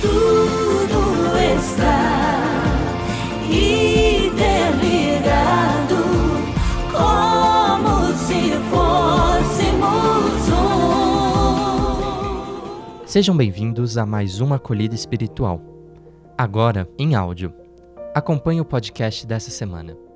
tudo está interligado, como se fôssemos um. Sejam bem-vindos a mais uma acolhida espiritual. Agora, em áudio. Acompanhe o podcast dessa semana.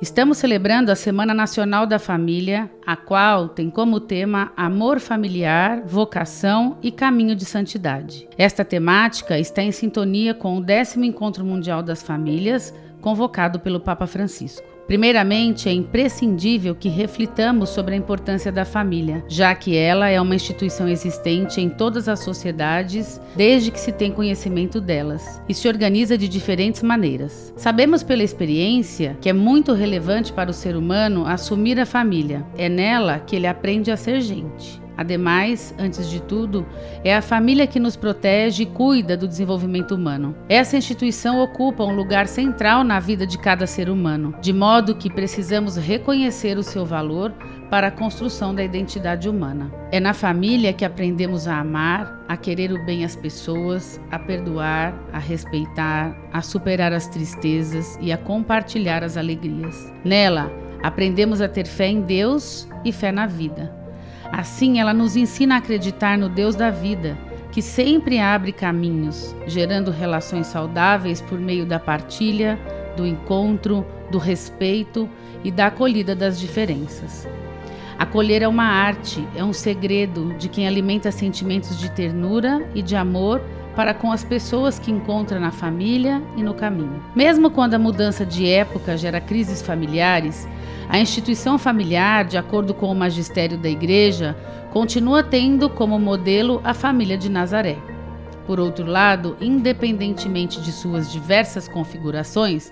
Estamos celebrando a Semana Nacional da Família, a qual tem como tema amor familiar, vocação e caminho de santidade. Esta temática está em sintonia com o décimo Encontro Mundial das Famílias, convocado pelo Papa Francisco. Primeiramente, é imprescindível que reflitamos sobre a importância da família, já que ela é uma instituição existente em todas as sociedades desde que se tem conhecimento delas e se organiza de diferentes maneiras. Sabemos pela experiência que é muito relevante para o ser humano assumir a família. É nela que ele aprende a ser gente. Ademais, antes de tudo, é a família que nos protege e cuida do desenvolvimento humano. Essa instituição ocupa um lugar central na vida de cada ser humano, de modo que precisamos reconhecer o seu valor para a construção da identidade humana. É na família que aprendemos a amar, a querer o bem às pessoas, a perdoar, a respeitar, a superar as tristezas e a compartilhar as alegrias. Nela, aprendemos a ter fé em Deus e fé na vida. Assim, ela nos ensina a acreditar no Deus da vida, que sempre abre caminhos, gerando relações saudáveis por meio da partilha, do encontro, do respeito e da acolhida das diferenças. Acolher é uma arte, é um segredo de quem alimenta sentimentos de ternura e de amor para com as pessoas que encontra na família e no caminho. Mesmo quando a mudança de época gera crises familiares, a instituição familiar, de acordo com o magistério da Igreja, continua tendo como modelo a família de Nazaré. Por outro lado, independentemente de suas diversas configurações,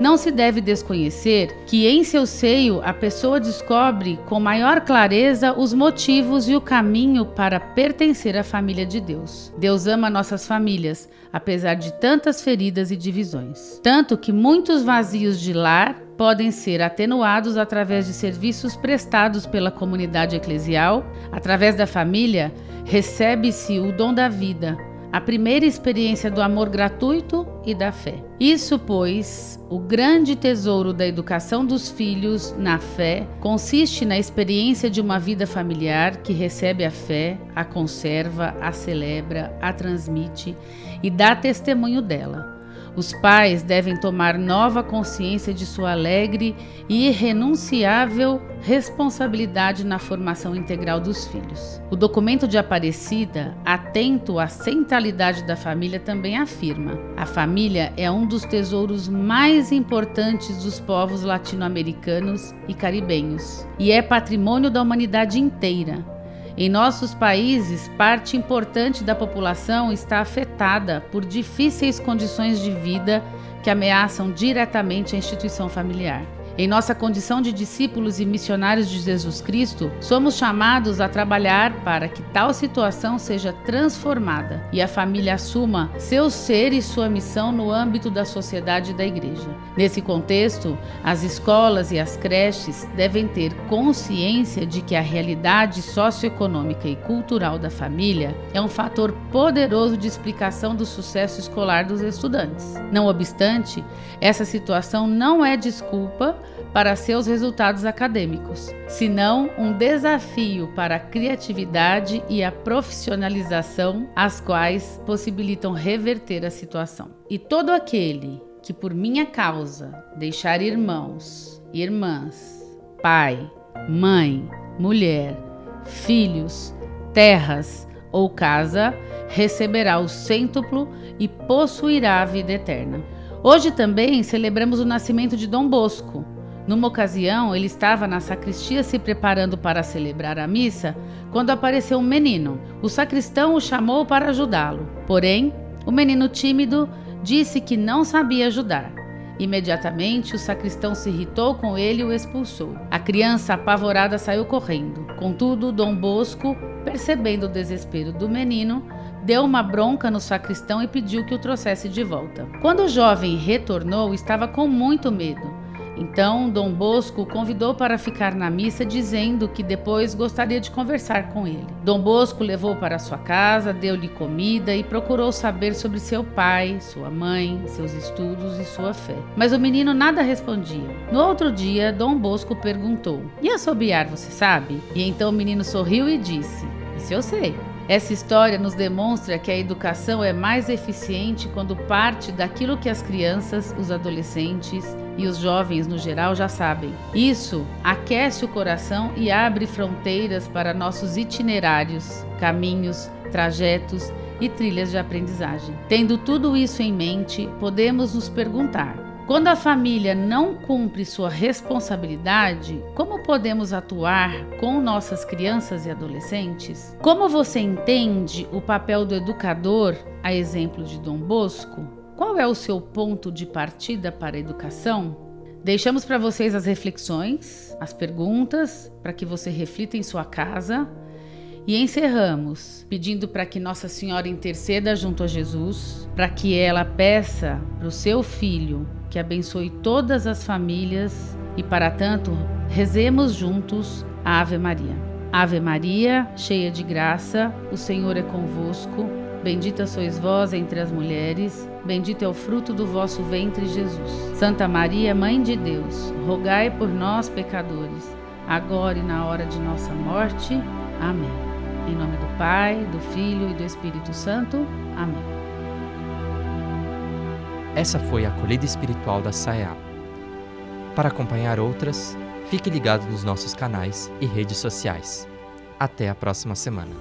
não se deve desconhecer que em seu seio a pessoa descobre com maior clareza os motivos e o caminho para pertencer à família de Deus. Deus ama nossas famílias, apesar de tantas feridas e divisões. Tanto que muitos vazios de lar podem ser atenuados através de serviços prestados pela comunidade eclesial. Através da família, recebe-se o dom da vida a primeira experiência do amor gratuito e da fé. Isso, pois, o grande tesouro da educação dos filhos na fé consiste na experiência de uma vida familiar que recebe a fé, a conserva, a celebra, a transmite e dá testemunho dela. Os pais devem tomar nova consciência de sua alegre e irrenunciável responsabilidade na formação integral dos filhos. O documento de Aparecida, atento à centralidade da família, também afirma: a família é um dos tesouros mais importantes dos povos latino-americanos e caribenhos e é patrimônio da humanidade inteira. Em nossos países, parte importante da população está afetada por difíceis condições de vida que ameaçam diretamente a instituição familiar. Em nossa condição de discípulos e missionários de Jesus Cristo, somos chamados a trabalhar para que tal situação seja transformada e a família assuma seu ser e sua missão no âmbito da sociedade e da igreja. Nesse contexto, as escolas e as creches devem ter consciência de que a realidade socioeconômica e cultural da família é um fator poderoso de explicação do sucesso escolar dos estudantes. Não obstante, essa situação não é desculpa para seus resultados acadêmicos, senão um desafio para a criatividade e a profissionalização, as quais possibilitam reverter a situação. E todo aquele que por minha causa deixar irmãos, irmãs, pai, mãe, mulher, filhos, terras ou casa, receberá o cêntuplo e possuirá a vida eterna. Hoje também celebramos o nascimento de Dom Bosco. Numa ocasião, ele estava na sacristia se preparando para celebrar a missa quando apareceu um menino. O sacristão o chamou para ajudá-lo. Porém, o menino tímido disse que não sabia ajudar. Imediatamente, o sacristão se irritou com ele e o expulsou. A criança apavorada saiu correndo. Contudo, Dom Bosco, percebendo o desespero do menino, deu uma bronca no sacristão e pediu que o trouxesse de volta. Quando o jovem retornou, estava com muito medo. Então, Dom Bosco o convidou para ficar na missa, dizendo que depois gostaria de conversar com ele. Dom Bosco levou para sua casa, deu-lhe comida e procurou saber sobre seu pai, sua mãe, seus estudos e sua fé. Mas o menino nada respondia. No outro dia, Dom Bosco perguntou: E assobiar, você sabe? E então o menino sorriu e disse: Isso eu sei. Essa história nos demonstra que a educação é mais eficiente quando parte daquilo que as crianças, os adolescentes e os jovens no geral já sabem. Isso aquece o coração e abre fronteiras para nossos itinerários, caminhos, trajetos e trilhas de aprendizagem. Tendo tudo isso em mente, podemos nos perguntar: quando a família não cumpre sua responsabilidade, como podemos atuar com nossas crianças e adolescentes? Como você entende o papel do educador, a exemplo de Dom Bosco? Qual é o seu ponto de partida para a educação? Deixamos para vocês as reflexões, as perguntas, para que você reflita em sua casa. E encerramos pedindo para que Nossa Senhora interceda junto a Jesus, para que ela peça para o seu filho que abençoe todas as famílias e, para tanto, rezemos juntos a Ave Maria. Ave Maria, cheia de graça, o Senhor é convosco. Bendita sois vós entre as mulheres, bendito é o fruto do vosso ventre, Jesus. Santa Maria, Mãe de Deus, rogai por nós, pecadores, agora e na hora de nossa morte. Amém. Em nome do Pai, do Filho e do Espírito Santo. Amém. Essa foi a acolhida espiritual da SAEA. Para acompanhar outras, fique ligado nos nossos canais e redes sociais. Até a próxima semana.